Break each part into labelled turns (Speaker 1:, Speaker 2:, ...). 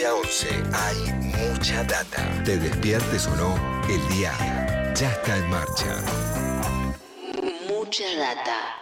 Speaker 1: 9 a 11 hay mucha data. Te despiertes o no, el día ya está en marcha.
Speaker 2: Mucha data.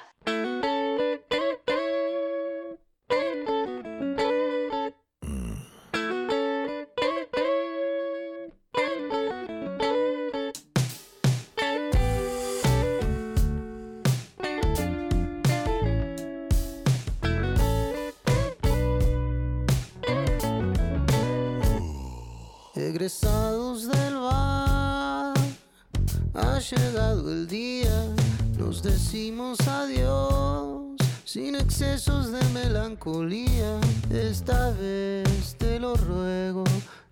Speaker 3: Egresados del bar, ha llegado el día, nos decimos adiós, sin excesos de melancolía. Esta vez te lo ruego,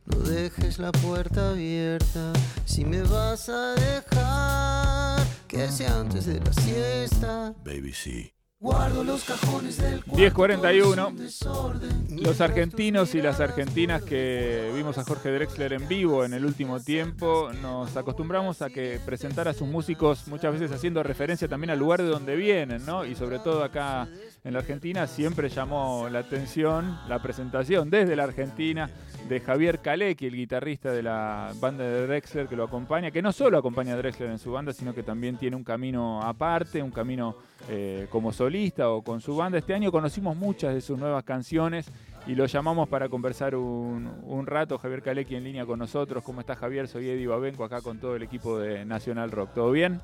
Speaker 3: no dejes la puerta abierta, si me vas a dejar, que sea antes de la siesta.
Speaker 4: Baby, sí.
Speaker 3: Guardo los cajones del cuarto,
Speaker 5: 10.41.
Speaker 3: todos en desorden.
Speaker 5: Los argentinos y las argentinas que vimos a Jorge Drexler en vivo en el último tiempo, nos acostumbramos a que presentar a sus músicos muchas veces haciendo referencia también al lugar de donde vienen, ¿no? Y sobre todo acá en la Argentina siempre llamó la atención la presentación desde la Argentina de Javier Kalecki, el guitarrista de la banda de Drexler que lo acompaña, que no solo acompaña a Drexler en su banda, sino que también tiene un camino aparte, un camino eh, como solista o con su banda. Este año conocimos muchas de sus nuevas canciones y lo llamamos para conversar un, un rato. Javier Kalecki en línea con nosotros. ¿Cómo está Javier? Soy Eddie Babenco acá con todo el equipo de Nacional Rock. ¿Todo bien?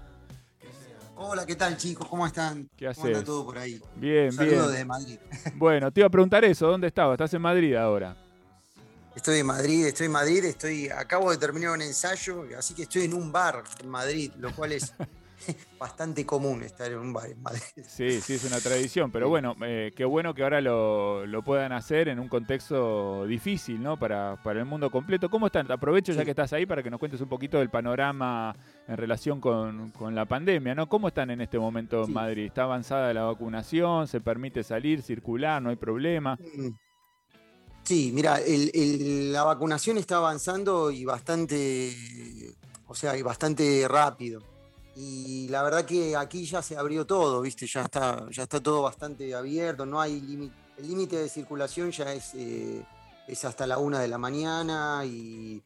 Speaker 6: Hola, ¿qué tal chicos? ¿Cómo están?
Speaker 5: ¿Qué
Speaker 6: ¿Cómo anda
Speaker 5: haces?
Speaker 6: todo por ahí?
Speaker 5: Bien,
Speaker 6: Saludos
Speaker 5: bien.
Speaker 6: desde Madrid.
Speaker 5: Bueno, te iba a preguntar eso. ¿Dónde estabas? ¿Estás en Madrid ahora?
Speaker 6: Estoy en Madrid, estoy en Madrid, estoy, acabo de terminar un ensayo, así que estoy en un bar en Madrid, lo cual es bastante común estar en un bar en Madrid.
Speaker 5: Sí, sí, es una tradición, pero bueno, eh, qué bueno que ahora lo, lo puedan hacer en un contexto difícil, ¿no? Para, para el mundo completo. ¿Cómo están? Aprovecho ya
Speaker 6: Sí.
Speaker 5: que estás ahí para que nos cuentes un poquito del panorama en relación con, con la pandemia, ¿no? ¿Cómo están en este momento en. Madrid? ¿Está avanzada la vacunación? ¿Se permite salir, circular? ¿No hay problema?
Speaker 6: Mm. Sí, mira, el- el- la vacunación está avanzando y bastante, o sea, y bastante rápido. Y la verdad que aquí ya se abrió todo, ¿viste? Ya está, ya está todo bastante abierto, no hay límite. El límite de circulación ya es, eh, es hasta la una de la mañana y,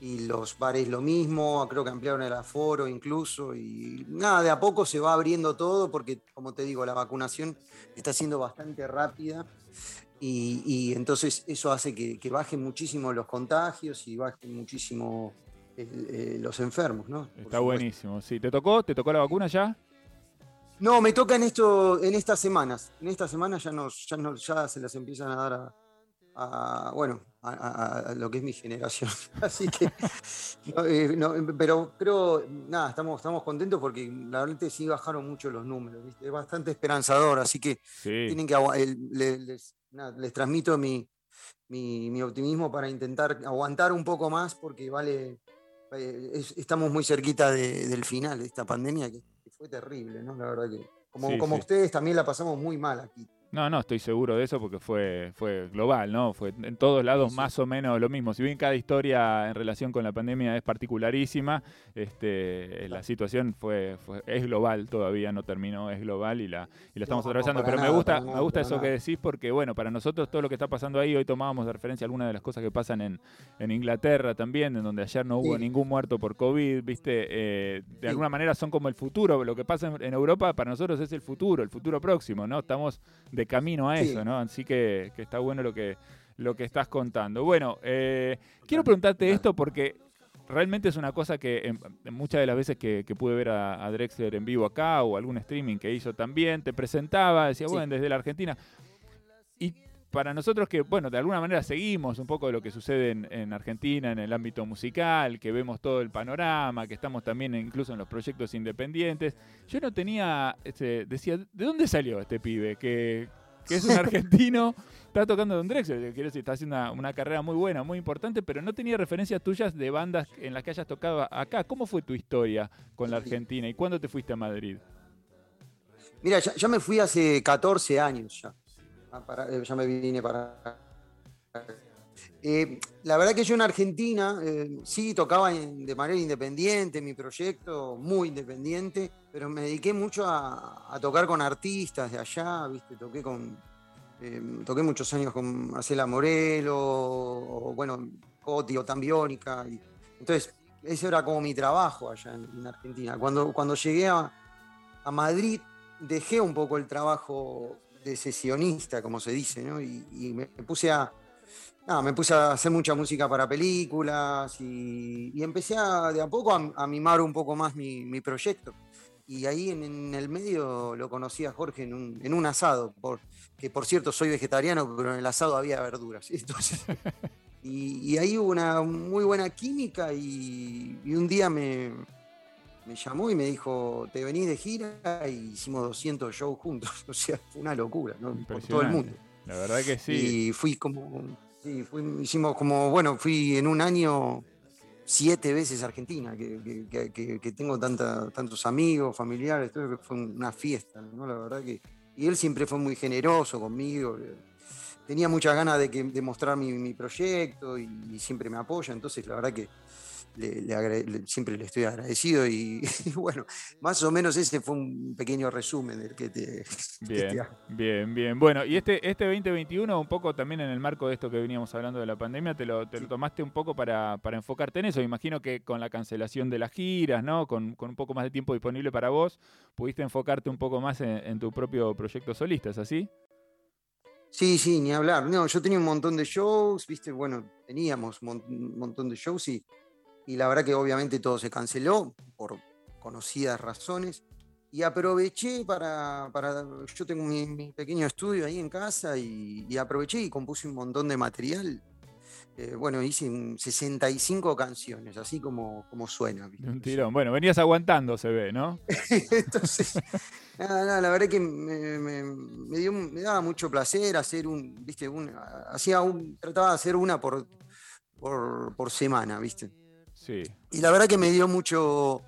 Speaker 6: y los bares lo mismo, creo que ampliaron el aforo incluso. Y nada, de a poco se va abriendo todo porque, como te digo, la vacunación está siendo bastante rápida. Y, y entonces eso hace que, que bajen muchísimo los contagios y bajen muchísimo eh, los enfermos, ¿no?
Speaker 5: Está buenísimo. Sí, ¿te tocó? ¿Te tocó la vacuna ya?
Speaker 6: No, me toca en esto, en estas semanas. En estas semanas ya nos, ya nos, ya se las empiezan a dar a, a- bueno, a, a- a lo que es mi generación. Así que, no, eh, no, pero creo, nada, estamos, estamos contentos porque la verdad sí bajaron mucho los números, ¿viste? Es bastante esperanzador, así que
Speaker 5: Sí.
Speaker 6: tienen que les, nada, les transmito mi, mi, mi optimismo para intentar aguantar un poco más porque vale eh, es- estamos muy cerquita de- del final de esta pandemia que, que fue terrible, ¿no? La verdad que como,
Speaker 5: Sí,
Speaker 6: como
Speaker 5: sí.
Speaker 6: ustedes también la pasamos muy mal aquí.
Speaker 5: No, no, estoy seguro de eso porque fue, fue global, ¿no? Fue en todos lados
Speaker 6: Sí.
Speaker 5: más o menos lo mismo. Si bien cada historia en relación con la pandemia es particularísima, este, la situación fue, fue- es global todavía, no terminó, es global y la, y la estamos
Speaker 6: No,
Speaker 5: atravesando. Pero me gusta, me gusta eso que decís porque, bueno, para nosotros todo lo que está pasando ahí, hoy tomábamos de referencia algunas de las cosas que pasan en, en Inglaterra también, en donde ayer no hubo
Speaker 6: Sí.
Speaker 5: ningún muerto por COVID, ¿viste? Eh, de
Speaker 6: Sí.
Speaker 5: alguna manera son como el futuro. Lo que pasa en, en Europa para nosotros es el futuro, el futuro próximo, ¿no? Estamos de camino a
Speaker 6: Sí.
Speaker 5: eso, ¿no? Así que, que está bueno lo que, lo que estás contando. Bueno, eh, quiero preguntarte esto porque realmente es una cosa que en- en muchas de las veces que, que pude ver a, a Drexler en vivo acá o algún streaming que hizo también, te presentaba, decía,
Speaker 6: Sí.
Speaker 5: bueno, desde la Argentina. Y para nosotros que, bueno, de alguna manera seguimos un poco de lo que sucede en, en Argentina en el ámbito musical, que vemos todo el panorama, que estamos también incluso en los proyectos independientes, yo no tenía, este, decía, ¿de dónde salió este pibe? Que, que es un argentino, está tocando Don Drexler, quiero decir, está haciendo una, una carrera muy buena, muy importante, pero no tenía referencias tuyas de bandas en las que hayas tocado acá. ¿Cómo fue tu historia con la Argentina y cuándo te fuiste a Madrid?
Speaker 6: Mira, ya, ya me fui hace 14 años ya. Ah, para- eh, ya me vine para. Eh, la verdad que yo en Argentina eh, sí tocaba de manera independiente, mi proyecto muy independiente, pero me dediqué mucho a, a tocar con artistas de allá, ¿viste? Toqué con, eh, toqué muchos años con Marcela Morelo, o, bueno, Coti o Tambiónica. Y, entonces, ese era como mi trabajo allá en, Argentina. Cuando, cuando llegué a, Madrid, dejé un poco el trabajo de sesionista, como se dice, ¿no? y, me, puse a, me puse a hacer mucha música para películas y, empecé de a poco a, mimar un poco más mi, proyecto. Y ahí en, el medio lo conocí a Jorge en un, asado, por, que por cierto soy vegetariano, pero en el asado había verduras. y, ahí hubo una muy buena química y, un día me, me, llamó y me dijo, te venís de gira y hicimos 200 shows juntos. O sea, fue una locura, ¿no? Por todo el mundo.
Speaker 5: La verdad que sí.
Speaker 6: Y fui como, sí, hicimos como, bueno, fui en un año siete veces Argentina, que, tengo tanta, tantos amigos, familiares, todo, fue una fiesta, ¿no? La verdad que. Y él siempre fue muy generoso conmigo. Tenía muchas ganas de, que, de mostrar mi, proyecto y, y, siempre me apoya. Entonces, la verdad que siempre le estoy agradecido y, bueno, más o menos ese fue un pequeño resumen del que te...
Speaker 5: Bien, bien, bien. Bueno, y este, este 2021, un poco también en el marco de esto que veníamos hablando de la pandemia, te lo, te lo tomaste un poco para, para, enfocarte en eso. Imagino que con la cancelación de las giras, ¿no? Con, con, un poco más de tiempo disponible para vos, pudiste enfocarte un poco más en, tu propio proyecto solista, ¿es así?
Speaker 6: Sí, sí, ni hablar. No, yo tenía un montón de shows, viste, bueno, teníamos un montón de shows y y la verdad que obviamente todo se canceló por conocidas razones. Y aproveché para, para yo tengo mi, pequeño estudio ahí en casa y, aproveché y compuse un montón de material. Eh, bueno, hice 65 canciones, así como, como suena.
Speaker 5: Un tirón. Bueno, venías aguantando, se ve, ¿no?
Speaker 6: Entonces, nada, nada, la verdad que me, me, dio, me, daba mucho placer hacer un, viste, un, hacía un, trataba de hacer una por, por, por semana, viste. Y la verdad que me dio mucho,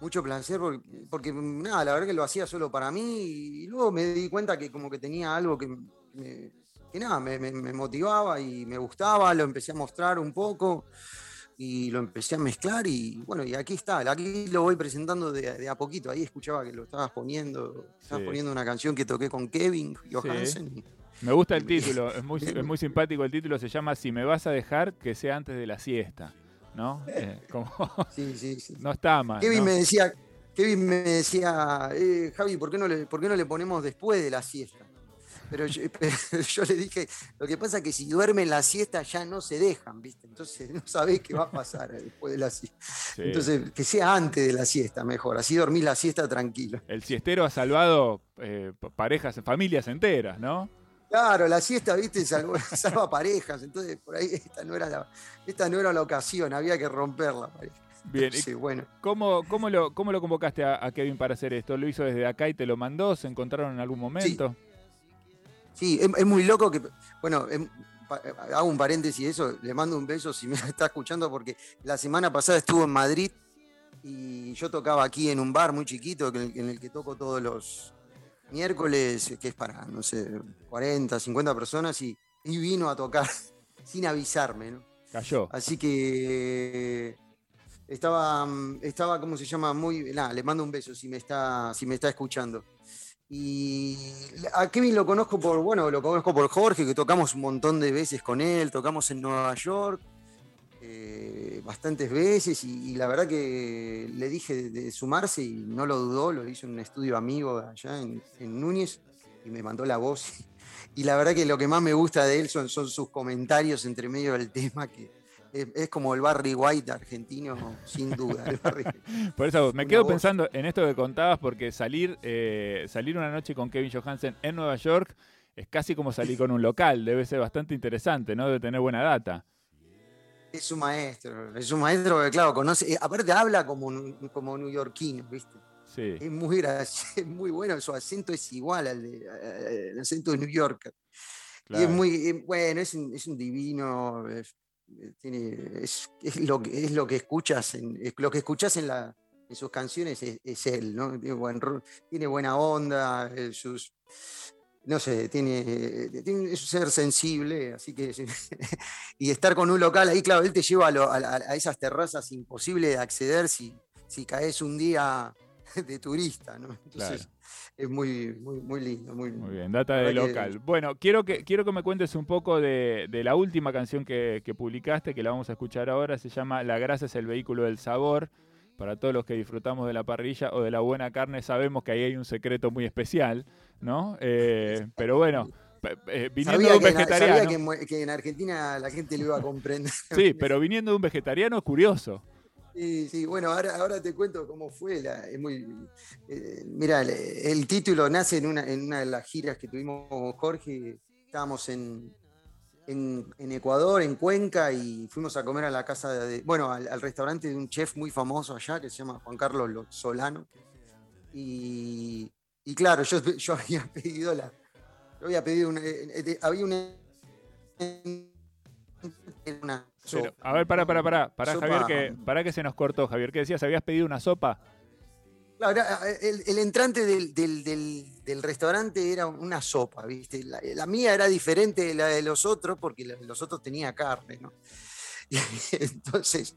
Speaker 6: mucho placer porque, nada, la verdad que lo hacía solo para mí y luego me di cuenta que como que tenía algo que, me, nada, me, motivaba y me gustaba, lo empecé a mostrar un poco y lo empecé a mezclar y bueno, y aquí está, aquí lo voy presentando de, a poquito, ahí escuchaba que lo estabas poniendo, estabas poniendo una canción que toqué con Kevin Johansen.
Speaker 5: Me gusta el título, es muy, es muy simpático el título, se llama Si me vas a dejar que sea antes de la siesta. ¿no? Eh, como,
Speaker 6: sí, sí, sí.
Speaker 5: No está mal.
Speaker 6: Kevin me decía, Kevin me decía, eh, Javi, ¿por qué, no le, ¿por qué no le ponemos después de la siesta? Pero yo, le dije, lo que pasa es que si duermen la siesta ya no se dejan, ¿viste? Entonces no sabés qué va a pasar después de la siesta. Entonces, que sea antes de la siesta, mejor. Así dormís la siesta tranquilo.
Speaker 5: El siestero ha salvado eh, parejas, familias enteras, ¿no?
Speaker 6: Claro, la siesta, viste, salva, parejas, entonces por ahí esta no, era la, esta no era la ocasión, había que romperla.
Speaker 5: Bien, sí, bueno. ¿Cómo, cómo, lo, ¿Cómo lo convocaste a, Kevin para hacer esto? ¿Lo hizo desde acá y te lo mandó? ¿Se encontraron en algún momento?
Speaker 6: Sí, es, muy loco que, bueno, em, hago un paréntesis eso, le mando un beso si me está escuchando porque la semana pasada estuvo en Madrid y yo tocaba aquí en un bar muy chiquito en el que toco todos los, miércoles, que es para, no sé, 40, 50 personas, y, vino a tocar sin avisarme, ¿no?
Speaker 5: Cayó.
Speaker 6: Así que estaba, estaba, ¿cómo se llama? Muy, nada, le mando un beso si me está, si me está escuchando. Y a Kevin lo conozco por, bueno, lo conozco por Jorge, que tocamos un montón de veces con él, tocamos en Nueva York, eh, bastantes veces y, la verdad que le dije de, sumarse y no lo dudó, lo hizo en un estudio amigo allá en, Núñez y me mandó la voz. Y la verdad que lo que más me gusta de él son, son sus comentarios entre medio del tema, que es, como el Barry White argentino, sin duda.
Speaker 5: Por eso me quedo pensando en esto que contabas, porque salir, eh, salir una noche con Kevin Johansen en Nueva York es casi como salir con un local, debe ser bastante interesante, ¿no? Debe tener buena data.
Speaker 6: Es un maestro, es un maestro que, claro, conoce, eh, aparte habla como, como neoyorquino, ¿viste?
Speaker 5: Sí.
Speaker 6: Es muy, es muy bueno, su acento es igual al, de, acento de New York. Y es muy, eh, bueno, es un, es un divino, es, tiene, es, es, lo, es lo que escuchas, en, lo que escuchas en, sus canciones es, él. Tiene, buen, tiene buena onda, sus no sé, tiene, tiene, es un ser sensible, así que. y estar con un local ahí, claro, él te lleva a, esas terrazas imposibles de acceder si, si caes un día de turista, ¿no? Entonces
Speaker 5: Claro.
Speaker 6: es muy, muy, muy lindo, muy lindo.
Speaker 5: Muy bien, data de
Speaker 6: que-
Speaker 5: local. Bueno, quiero que, quiero que me cuentes un poco de, de la última canción que, que publicaste, que la vamos a escuchar ahora. Se llama La grasa es el vehículo del sabor. Para todos los que disfrutamos de la parrilla o de la buena carne, sabemos que ahí hay un secreto muy especial, ¿no? Eh, pero bueno, eh, viniendo
Speaker 6: Sabía,
Speaker 5: de un
Speaker 6: que, en-
Speaker 5: vegetariano.
Speaker 6: sabía que en Mue- que en Argentina la gente lo iba a comprender.
Speaker 5: Sí, pero viniendo de un vegetariano es curioso.
Speaker 6: Sí, sí, bueno, ahora, ahora te cuento cómo fue. La, es muy, eh, mira, el, título nace en una, en una de las giras que tuvimos Jorge. Estábamos en, Ecuador, en Cuenca, y fuimos a comer a la casa de, bueno, al, restaurante de un chef muy famoso allá que se llama Juan Carlos Lo- Solano. Y, y claro, yo, había pedido la, yo había pedido una, eh, eh, había una, una
Speaker 5: Pero, a ver, para, para, para, para
Speaker 6: Sopa.
Speaker 5: Javier, que, para que se nos cortó, Javier. ¿Qué decías? ¿Habías pedido una sopa?
Speaker 6: Eh, el, el entrante del, del- del- del restaurante era una sopa, ¿viste? La, la mía era diferente de la de los otros porque la de los otros tenía carne, ¿no? Y entonces,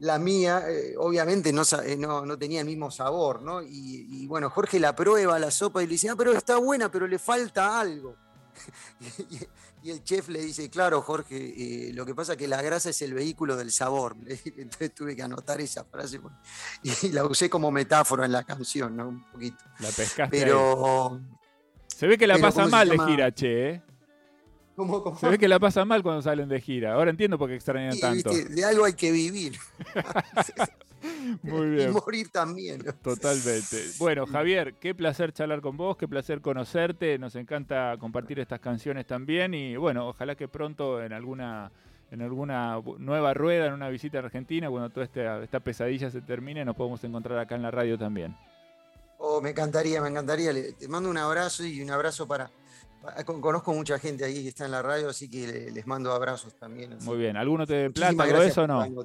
Speaker 6: la mía, eh, obviamente, no, eh, no, no tenía el mismo sabor, ¿no? Y, y bueno, Jorge la prueba la sopa y le dice, ah, pero está buena, pero le falta algo. Y, el chef le dice, claro, Jorge, eh, lo que pasa es que la grasa es el vehículo del sabor. Entonces tuve que anotar esa frase y la usé como metáfora en la canción, ¿no? Un poquito.
Speaker 5: La pescaste ahí.
Speaker 6: Pero.
Speaker 5: Se ve que la
Speaker 6: pero
Speaker 5: pasa
Speaker 6: ¿cómo se
Speaker 5: mal de gira, che. ¿eh?
Speaker 6: ¿cómo- cómo?
Speaker 5: Se ve que la pasa mal cuando salen de gira. Ahora entiendo por qué extrañan
Speaker 6: Sí,
Speaker 5: tanto.
Speaker 6: viste, de algo hay que vivir.
Speaker 5: Muy
Speaker 6: Y
Speaker 5: bien.
Speaker 6: morir también. ¿no?
Speaker 5: Totalmente. Bueno, Javier, qué placer charlar con vos, qué placer conocerte. Nos encanta compartir estas canciones también. Y bueno, ojalá que pronto en alguna, en alguna nueva rueda, en una visita a Argentina, cuando toda esta, esta pesadilla se termine, nos podemos encontrar acá en la radio también.
Speaker 6: Oh, me encantaría, me encantaría. Te mando un abrazo y un abrazo para. para- con- Conozco mucha gente ahí que está en la radio, así que le- les mando abrazos también.
Speaker 5: Muy bien. ¿Alguno te
Speaker 6: Muchísimas
Speaker 5: plata,
Speaker 6: gracias
Speaker 5: eso o no?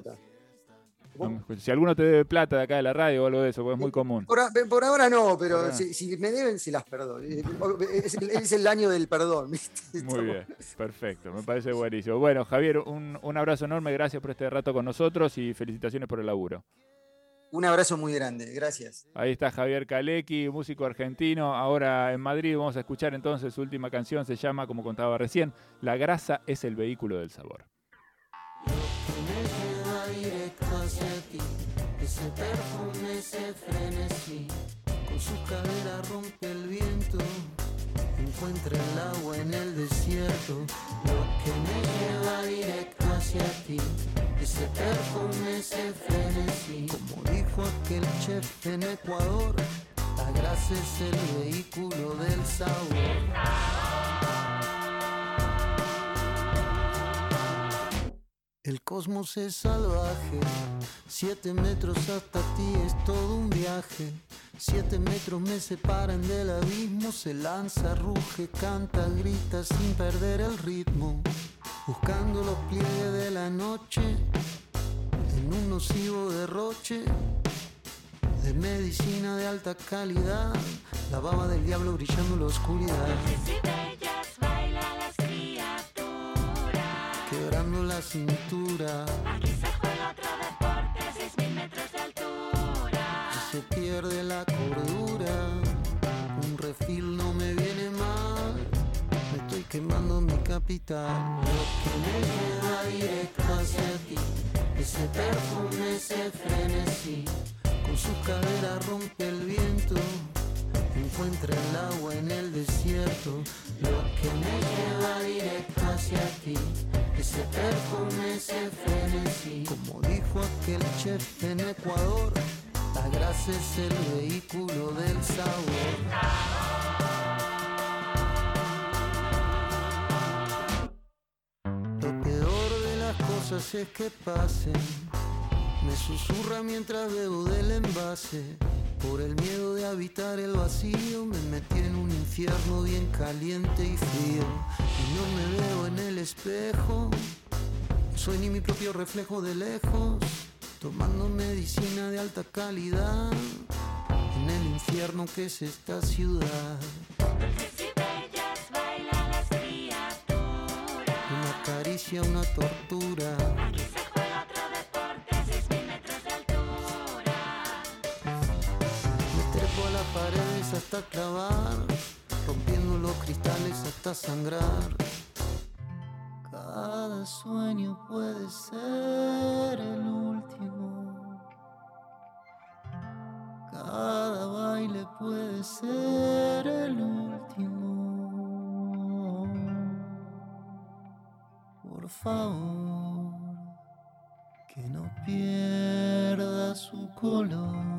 Speaker 5: No. Si alguno te debe plata de acá de la radio o algo de eso, porque es muy común.
Speaker 6: Por, a- por ahora no, pero
Speaker 5: ahora.
Speaker 6: si, si me deben, se las perdono. Es el, es el año del perdón. ¿viste?
Speaker 5: Muy bien, perfecto, me parece buenísimo. Bueno, Javier, un, un abrazo enorme, gracias por este rato con nosotros y felicitaciones por el laburo.
Speaker 6: Un abrazo muy grande, gracias.
Speaker 5: Ahí está Javier Kalecki, músico argentino, ahora en Madrid. Vamos a escuchar entonces su última canción, se llama, como contaba recién, La grasa es el vehículo del sabor.
Speaker 3: Directo hacia ti. Ese perfume, ese frenesí, con su cadera rompe el viento. Encuentra el agua en el desierto, lo que me lleva directo hacia ti. Ese perfume, ese frenesí, como dijo aquel chef en Ecuador, la grasa es el vehículo del sabor. El cosmos es salvaje, siete metros hasta ti es todo un viaje. Siete metros me separan del abismo, se lanza, ruge, canta, grita sin perder el ritmo. Buscando los pliegues de la noche, en un nocivo derroche de medicina de alta calidad, la baba del diablo brillando en la oscuridad. La cintura. Si se pierde la cordura, un refil no me viene mal. Me estoy quemando mi capital. Lo que me lleva directo hacia ti, ese perfume, ese frenesí. Con su cadera rompe el viento. Encuentra el agua en el desierto. Lo que me lleva directo hacia ti. Ese perfume, ese frenesí. Como dijo aquel chef en Ecuador, la grasa es el vehículo del sabor. Lo peor de las cosas es que pasen. Me susurra mientras bebo del envase. Por el miedo de habitar el vacío, me metí en un infierno bien caliente y frío. Y no me veo en el espejo. Soy ni mi propio reflejo de lejos. Tomando medicina de alta calidad. En el infierno que es esta ciudad. Una caricia, una tortura. Hasta clavar, rompiendo los cristales hasta sangrar. Cada sueño puede ser el último. Cada baile puede ser el último. Por favor, que no pierda su color.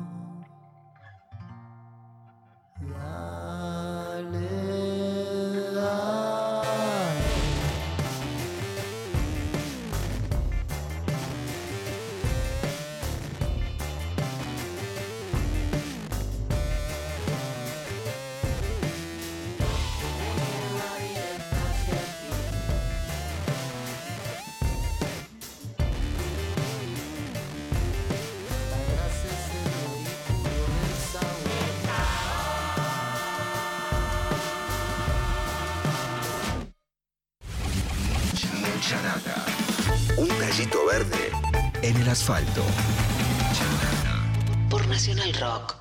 Speaker 1: En el asfalto.
Speaker 2: Por Nacional Rock.